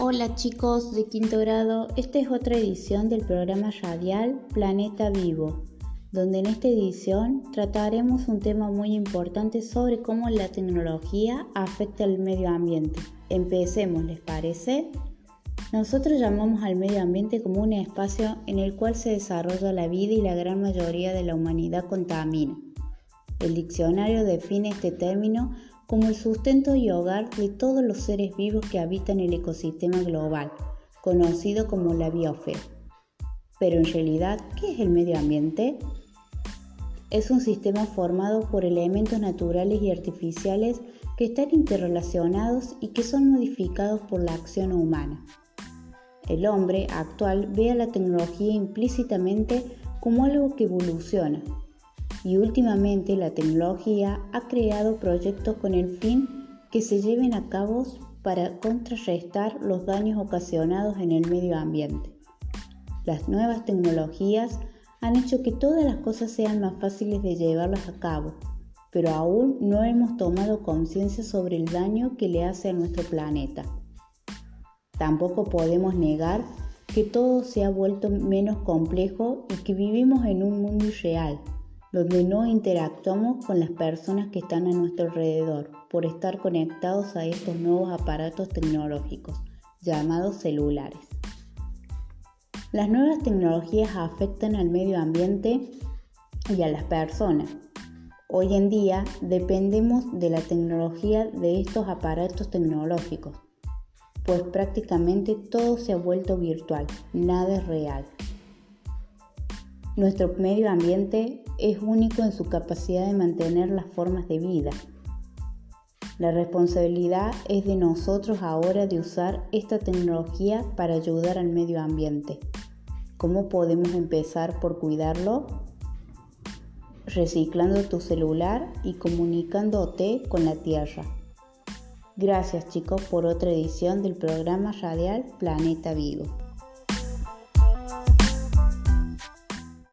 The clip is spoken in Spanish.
Hola chicos de quinto grado, esta es otra edición del programa radial Planeta Vivo, donde en esta edición trataremos un tema muy importante sobre cómo la tecnología afecta al medio ambiente. Empecemos, ¿les parece? Nosotros llamamos al medio ambiente como un espacio en el cual se desarrolla la vida y la gran mayoría de la humanidad contamina. El diccionario define este término como el sustento y hogar de todos los seres vivos que habitan el ecosistema global, conocido como la biosfera. Pero en realidad, ¿qué es el medio ambiente? Es un sistema formado por elementos naturales y artificiales que están interrelacionados y que son modificados por la acción humana. El hombre actual ve a la tecnología implícitamente como algo que evoluciona, y últimamente la tecnología ha creado proyectos con el fin que se lleven a cabo para contrarrestar los daños ocasionados en el medio ambiente. Las nuevas tecnologías han hecho que todas las cosas sean más fáciles de llevarlas a cabo, pero aún no hemos tomado conciencia sobre el daño que le hace a nuestro planeta. Tampoco podemos negar que todo se ha vuelto menos complejo y que vivimos en un mundo irreal, donde no interactuamos con las personas que están a nuestro alrededor por estar conectados a estos nuevos aparatos tecnológicos llamados celulares. Las nuevas tecnologías afectan al medio ambiente y a las personas. Hoy en día dependemos de la tecnología de estos aparatos tecnológicos, pues prácticamente todo se ha vuelto virtual, nada es real. Nuestro medio ambiente es único en su capacidad de mantener las formas de vida. La responsabilidad es de nosotros ahora de usar esta tecnología para ayudar al medio ambiente. ¿Cómo podemos empezar por cuidarlo? Reciclando tu celular y comunicándote con la Tierra. Gracias chicos por otra edición del programa radial Planeta Vivo.